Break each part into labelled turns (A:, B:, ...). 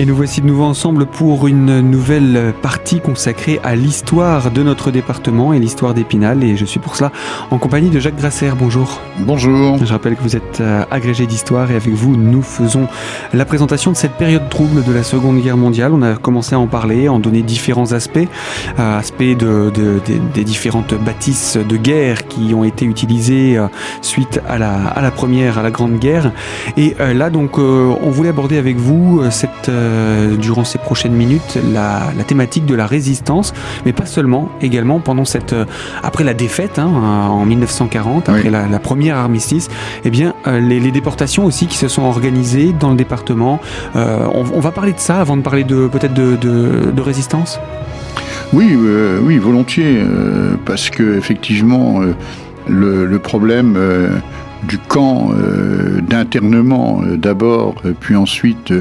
A: Et nous voici de nouveau ensemble pour une nouvelle partie consacrée à l'histoire de notre département et l'histoire d'Épinal. Et je suis pour cela en compagnie de Jacques Grasser. Bonjour.
B: Bonjour.
A: Je rappelle que vous êtes euh, agrégé d'histoire et avec vous, nous faisons la présentation de cette période trouble de la Seconde Guerre mondiale. On a commencé à en parler, en donner différents aspects, euh, aspects de, des différentes bâtisses de guerre qui ont été utilisées euh, suite à la, à la première, à la Grande Guerre. Et là, donc, on voulait aborder avec vous cette euh, durant ces prochaines minutes la, thématique de la résistance, mais pas seulement, également pendant cette, euh, après la défaite hein, en 1940, après la, première armistice, eh bien euh, les, déportations aussi qui se sont organisées dans le département. On, va parler de ça avant de parler de peut-être de, résistance?
B: Oui, oui, volontiers, parce que effectivement, le, problème du camp d'internement d'abord, puis ensuite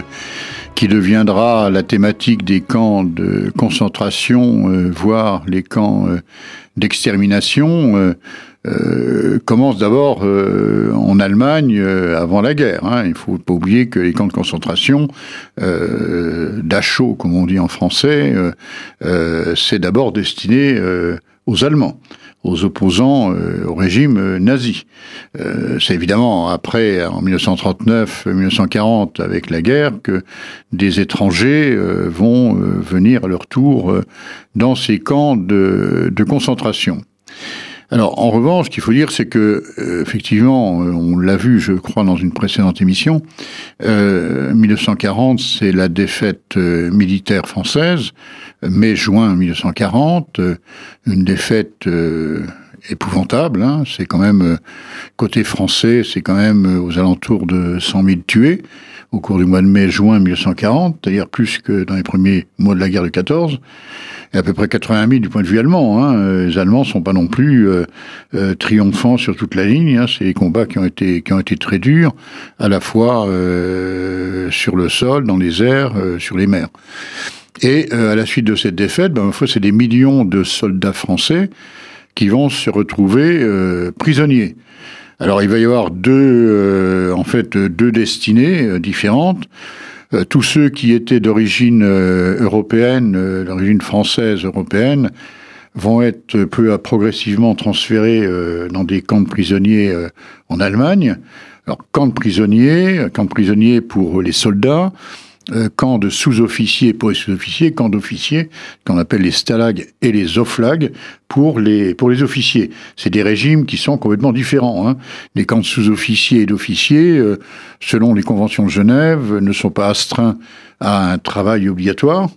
B: qui deviendra la thématique des camps de concentration, euh, voire les camps euh, d'extermination, euh, commence d'abord en Allemagne avant la guerre. Hein. Il ne faut pas oublier que les camps de concentration, Dachau, comme on dit en français, c'est d'abord destiné aux Allemands aux opposants euh, au régime euh, nazi. Euh, c'est évidemment après, en 1939-1940, avec la guerre, que des étrangers vont venir à leur tour dans ces camps de, de concentration. Alors, en revanche, ce qu'il faut dire, c'est que, effectivement, on l'a vu, je crois, dans une précédente émission, euh, 1940, c'est la défaite militaire française mai-juin 1940, euh, une défaite euh, épouvantable. Hein. C'est quand même, euh, côté français, c'est quand même aux alentours de 100 000 tués au cours du mois de mai-juin 1940, c'est-à-dire plus que dans les premiers mois de la guerre de 14, et à peu près 80 000 du point de vue allemand. Hein. Les Allemands sont pas non plus triomphants sur toute la ligne. Hein. C'est des combats qui ont été qui ont été très durs, à la fois sur le sol, dans les airs, sur les mers. Et euh, à la suite de cette défaite, ben, c'est des millions de soldats français qui vont se retrouver euh, prisonniers. Alors il va y avoir deux, euh, en fait, deux destinées différentes. tous ceux qui étaient d'origine européenne, d'origine française européenne, vont être peu à progressivement transférés dans des camps de prisonniers en Allemagne. Alors camp de prisonniers, camp de prisonniers pour les soldats, euh, camp de sous-officiers pour les sous-officiers, camp d'officiers, qu'on appelle les stalags et les oflags pour les, pour les officiers. C'est des régimes qui sont complètement différents. Hein. Les camps de sous-officiers et d'officiers, euh, selon les conventions de Genève, ne sont pas astreints à un travail obligatoire.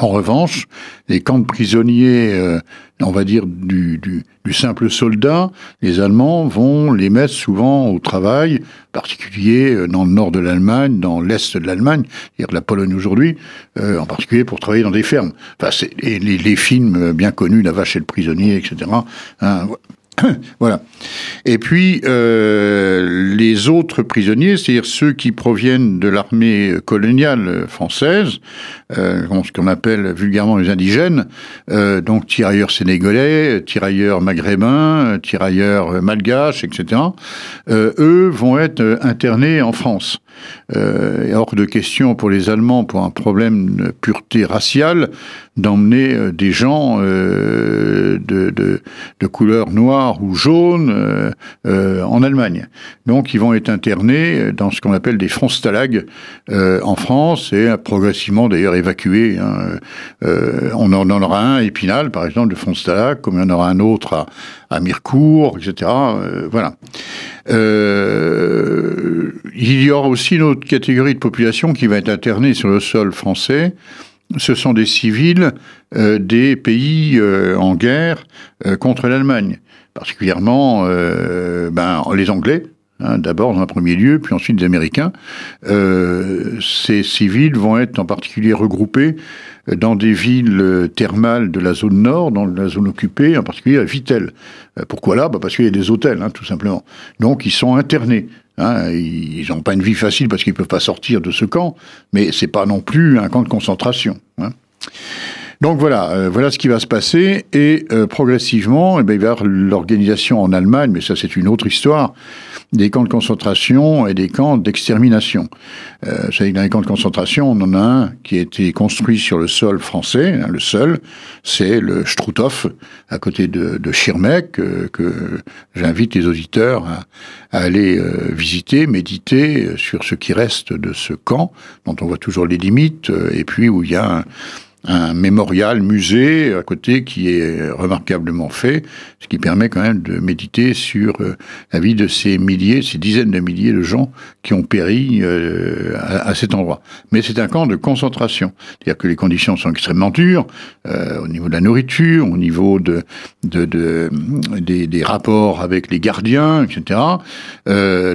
B: En revanche, les camps de prisonniers, euh, on va dire du, du, du, simple soldat, les Allemands vont les mettre souvent au travail, en particulier euh, dans le nord de l'Allemagne, dans l'est de l'Allemagne, c'est-à-dire la Pologne aujourd'hui, euh, en particulier pour travailler dans des fermes. Enfin, les, les, films bien connus, La vache et le prisonnier, etc. Hein, voilà. Et puis, euh, les autres prisonniers, c'est-à-dire ceux qui proviennent de l'armée coloniale française, euh, ce qu'on appelle vulgairement les indigènes, euh, donc tirailleurs sénégalais, tirailleurs maghrébins, tirailleurs malgaches, etc., eux vont être internés en France. Euh, hors de question pour les Allemands, pour un problème de pureté raciale, d'emmener euh, des gens euh, de, couleur noire ou jaune euh, en Allemagne. Donc ils vont être internés dans ce qu'on appelle des frontstalags en France et progressivement d'ailleurs évacués. Hein. on en aura un à Épinal, par exemple, de frontstalag, comme il y en aura un autre à, à etc. voilà. Euh, il y aura aussi une autre catégorie de population qui va être internée sur le sol français. Ce sont des civils euh, des pays euh, en guerre contre l'Allemagne, particulièrement ben, les Anglais, hein, d'abord dans un premier lieu, puis ensuite les Américains. ces civils vont être en particulier regroupés dans des villes thermales de la zone nord, dans la zone occupée, en particulier à Vittel. Pourquoi là? Bah Parce qu'il y a des hôtels, hein, tout simplement. Donc ils sont internés. Hein, ils n'ont pas une vie facile parce qu'ils ne peuvent pas sortir de ce camp, mais c'est pas non plus un camp de concentration. Hein. Donc voilà, voilà ce qui va se passer et progressivement, eh bien, il va y avoir l'organisation en Allemagne, mais ça c'est une autre histoire, des camps de concentration et des camps d'extermination. Euh, savez dans les camps de concentration, on en a un qui a été construit sur le sol français, hein, le seul, c'est le Struthof, à côté de, de Schirmeck, euh, que j'invite les auditeurs à, aller euh, visiter, méditer euh, sur ce qui reste de ce camp, dont on voit toujours les limites, et puis où il y a un, un mémorial, musée à côté qui est remarquablement fait, ce qui permet quand même de méditer sur euh, la vie de ces milliers, ces dizaines de milliers de gens qui ont péri euh, à, cet endroit. Mais c'est un camp de concentration, c'est-à-dire que les conditions sont extrêmement dures euh, au niveau de la nourriture, au niveau de, de, de des, des, rapports avec les gardiens, etc.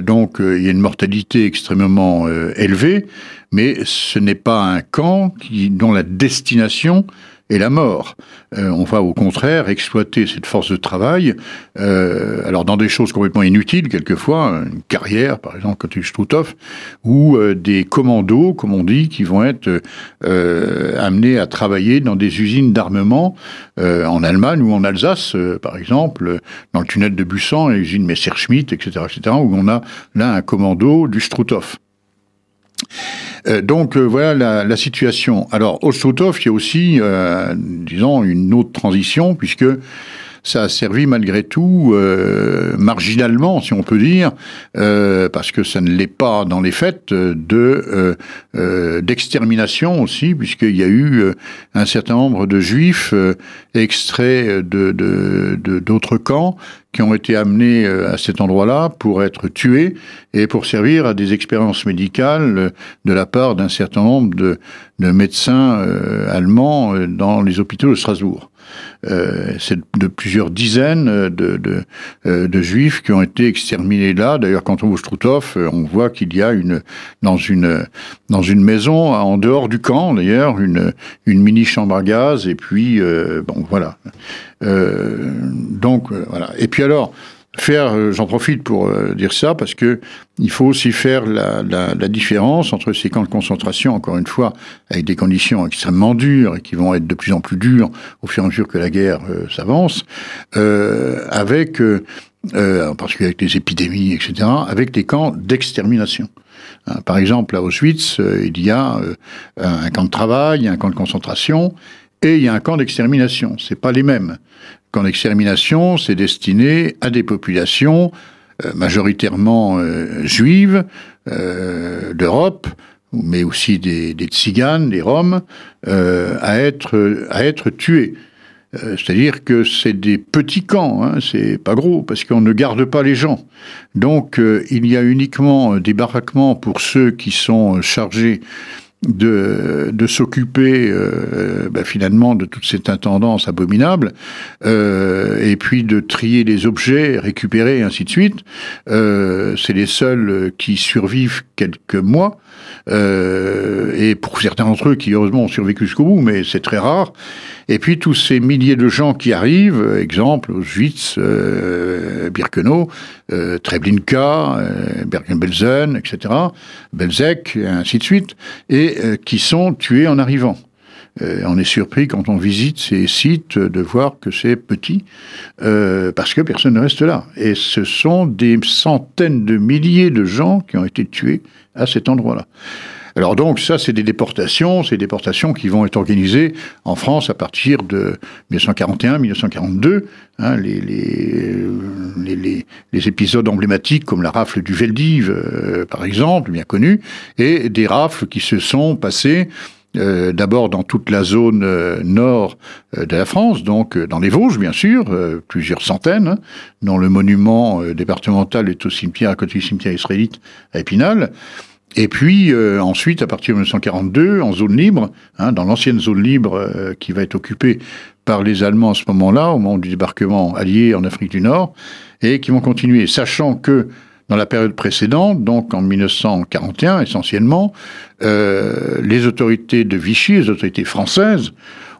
B: donc il y a une mortalité extrêmement élevée mais ce n'est pas un camp dont la destination est la mort. Euh, on va au contraire exploiter cette force de travail, euh, alors dans des choses complètement inutiles quelquefois, une carrière par exemple quand tu Struthof, ou euh, des commandos, comme on dit, qui vont être amenés à travailler dans des usines d'armement en Allemagne ou en Alsace, par exemple, dans le tunnel de Bussan, l'usine Messerschmitt, etc., etc., où on a là un commando du Struthof. Euh, donc euh, voilà la, situation. Alors au Struthof, il y a aussi, euh, disons, une autre transition, puisque ça a servi malgré tout marginalement, si on peut dire, parce que ça ne l'est pas dans les faits, de d'extermination aussi, puisqu'il y a eu un certain nombre de juifs extraits de d'autres camps qui ont été amenés euh, à cet endroit-là pour être tués et pour servir à des expériences médicales euh, de la part d'un certain nombre de, de médecins euh, allemands dans les hôpitaux de Strasbourg. Euh, c'est de plusieurs dizaines de, de, de, juifs qui ont été exterminés là. D'ailleurs, quand on voit Struthof, on voit qu'il y a une dans une dans une maison en dehors du camp, d'ailleurs, une une mini chambre à gaz. Et puis bon, voilà. Euh, donc voilà. Et puis alors, faire, euh, j'en profite pour euh, dire ça, parce que il faut aussi faire la, différence entre ces camps de concentration, encore une fois, avec des conditions extrêmement dures et qui vont être de plus en plus dures au fur et à mesure que la guerre s'avance, euh, avec, en particulier avec les épidémies, etc., avec des camps d'extermination. Hein, par exemple, à Auschwitz, il y a un camp de travail, un camp de concentration, et il y a un camp d'extermination. C'est pas les mêmes. Camp d'extermination, c'est destiné à des populations euh, majoritairement euh, juives euh, d'Europe, mais aussi des, des tziganes, des roms, à être à être tués. C'est-à-dire que c'est des petits camps, hein, c'est pas gros, parce qu'on ne garde pas les gens. Donc il y a uniquement des baraquements pour ceux qui sont chargés de, de s'occuper euh, bah, finalement de toute cette intendance abominable, euh, et puis de trier les objets, récupérer, et ainsi de suite. Euh, c'est les seuls qui survivent quelques mois, euh, et pour certains d'entre eux qui heureusement ont survécu jusqu'au bout, mais c'est très rare. Et puis tous ces milliers de gens qui arrivent, exemple Auschwitz, euh, Birkenau, euh, Treblinka, euh, Bergen-Belsen, etc., Belzec, et ainsi de suite, et qui sont tués en arrivant. On est surpris quand on visite ces sites de voir que c'est petit, parce que personne ne reste là. Et ce sont des centaines de milliers de gens qui ont été tués à cet endroit-là. Alors donc ça, c'est des déportations, ces déportations qui vont être organisées en France à partir de 1941-1942. Hein, les, les, les, épisodes emblématiques comme la rafle du Veldiv, euh, par exemple, bien connu, et des rafles qui se sont passées euh, d'abord dans toute la zone euh, nord de la France, donc dans les Vosges bien sûr, plusieurs centaines, hein, dont le monument départemental est au cimetière à côté du cimetière israélite à Épinal. Et puis euh, ensuite, à partir de 1942, en zone libre, hein, dans l'ancienne zone libre euh, qui va être occupée par les Allemands à ce moment-là, au moment du débarquement allié en Afrique du Nord, et qui vont continuer, sachant que dans la période précédente, donc en 1941 essentiellement, euh, les autorités de Vichy, les autorités françaises,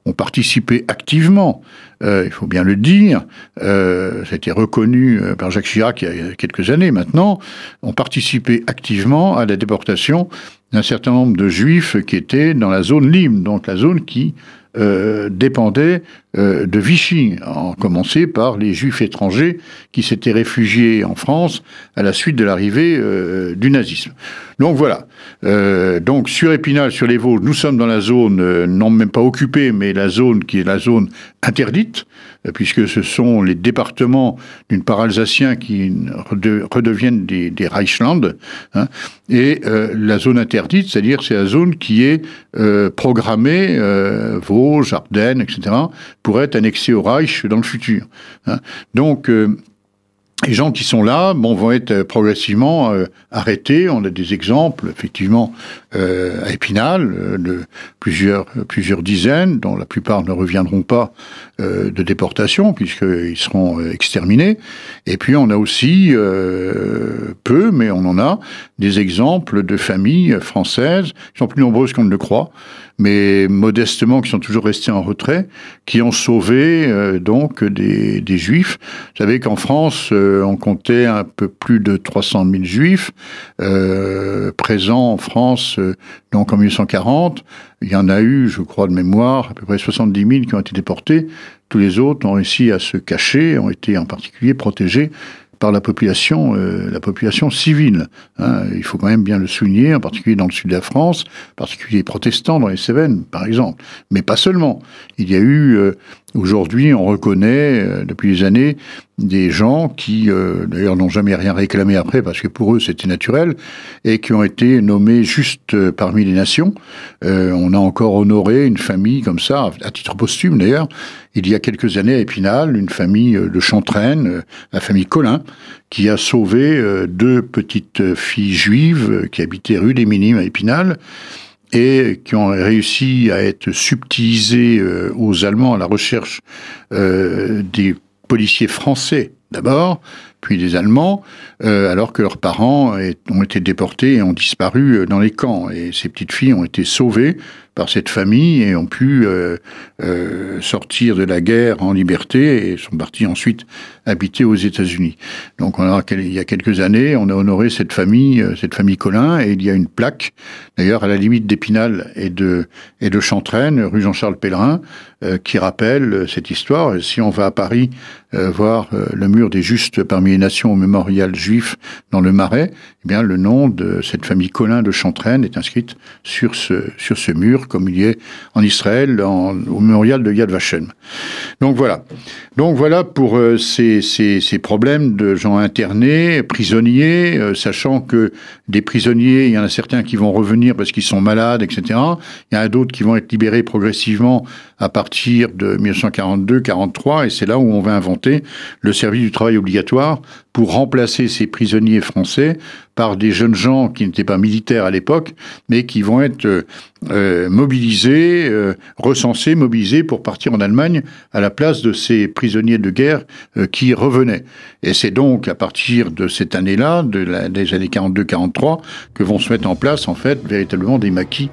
B: ont participé activement, euh, il faut bien le dire, euh, ça a été reconnu euh, par Jacques Chirac il y a quelques années maintenant, ont participé activement à la déportation d'un certain nombre de juifs qui étaient dans la zone libre, donc la zone qui dépendaient de Vichy, en commencer par les juifs étrangers qui s'étaient réfugiés en France à la suite de l'arrivée du nazisme. Donc voilà. donc sur Épinal, sur les Vosges, nous sommes dans la zone, non même pas occupée, mais la zone qui est la zone interdite, puisque ce sont les départements d'une part alsaciens qui redeviennent des, des hein, et euh, la zone interdite, c'est-à-dire c'est la zone qui est euh, programmée, euh, Vosges, Ardennes, etc., pour être annexée au Reich dans le futur. Hein. Donc, les gens qui sont là bon, vont être progressivement arrêtés. On a des exemples, effectivement, euh, à Épinal, euh, de plusieurs, plusieurs dizaines, dont la plupart ne reviendront pas euh, de déportation, puisqu'ils seront exterminés. Et puis on a aussi, peu, mais on en a, des exemples de familles françaises, qui sont plus nombreuses qu'on ne le croit, mais modestement qui sont toujours restés en retrait, qui ont sauvé donc des, des juifs. Vous savez qu'en France, on comptait un peu plus de 300 000 juifs présents en France donc en 1840, il y en a eu, je crois de mémoire, à peu près 70 000 qui ont été déportés. Tous les autres ont réussi à se cacher, ont été en particulier protégés par la population, euh, la population civile. Hein. Il faut quand même bien le souligner, en particulier dans le sud de la France, en particulier les protestants dans les Cévennes, par exemple. Mais pas seulement. Il y a eu, euh, aujourd'hui, on reconnaît, euh, depuis des années, des gens qui, d'ailleurs, n'ont jamais rien réclamé après, parce que pour eux, c'était naturel, et qui ont été nommés juste parmi les nations. on a encore honoré une famille comme ça, à titre posthume d'ailleurs, il y a quelques années à Épinal, une famille de Chantraine, la famille Collin, qui a sauvé euh, deux petites filles juives qui habitaient rue des Minimes à Épinal et qui ont réussi à être subtilisées euh, aux Allemands à la recherche euh, des policiers français d'abord, puis des Allemands, alors que leurs parents ont été déportés et ont disparu dans les camps. Et ces petites filles ont été sauvées par cette famille et ont pu euh, euh, sortir de la guerre en liberté et sont partis ensuite habiter aux États-Unis. Donc il y a quelques années, on a honoré cette famille, euh, cette famille Collin, et il y a une plaque, d'ailleurs à la limite d'Épinal et de et de Chantraine, rue Jean-Charles Pellerin, euh, qui rappelle cette histoire. si on va à Paris voir le mur des Justes parmi les nations au mémorial juif dans le Marais, eh bien le nom de cette famille Collin de Chantraine est inscrit sur ce sur ce mur comme il y est en Israël, au mémorial de Yad Vashem. Donc voilà. Donc voilà pour euh, ces, ces, problèmes de gens internés, prisonniers, euh, sachant que des prisonniers, il y en a certains qui vont revenir parce qu'ils sont malades, etc. Il y en a d'autres qui vont être libérés progressivement à partir de 1942-43, et c'est là où on va inventer le service du travail obligatoire pour remplacer ces prisonniers français par des jeunes gens qui n'étaient pas militaires à l'époque, mais qui vont être euh, mobilisés, euh, recensés, mobilisés pour partir en Allemagne à la place de ces prisonniers de guerre euh, qui revenaient. Et c'est donc à partir de cette année-là, de des années 42-43, que vont se mettre en place en fait véritablement des maquis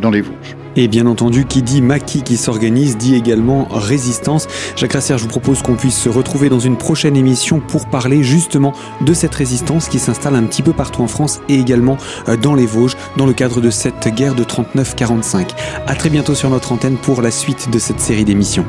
B: dans les Vosges.
A: Et bien entendu, qui dit maquis qui s'organise dit également résistance. Jacques Rasser, je vous propose qu'on puisse se retrouver dans une prochaine émission pour parler justement de cette résistance qui s'installe un petit peu partout en France et également euh, dans les Vosges dans le cadre de cette guerre de 39-45. À très bientôt sur notre antenne pour la suite de cette série d'émissions.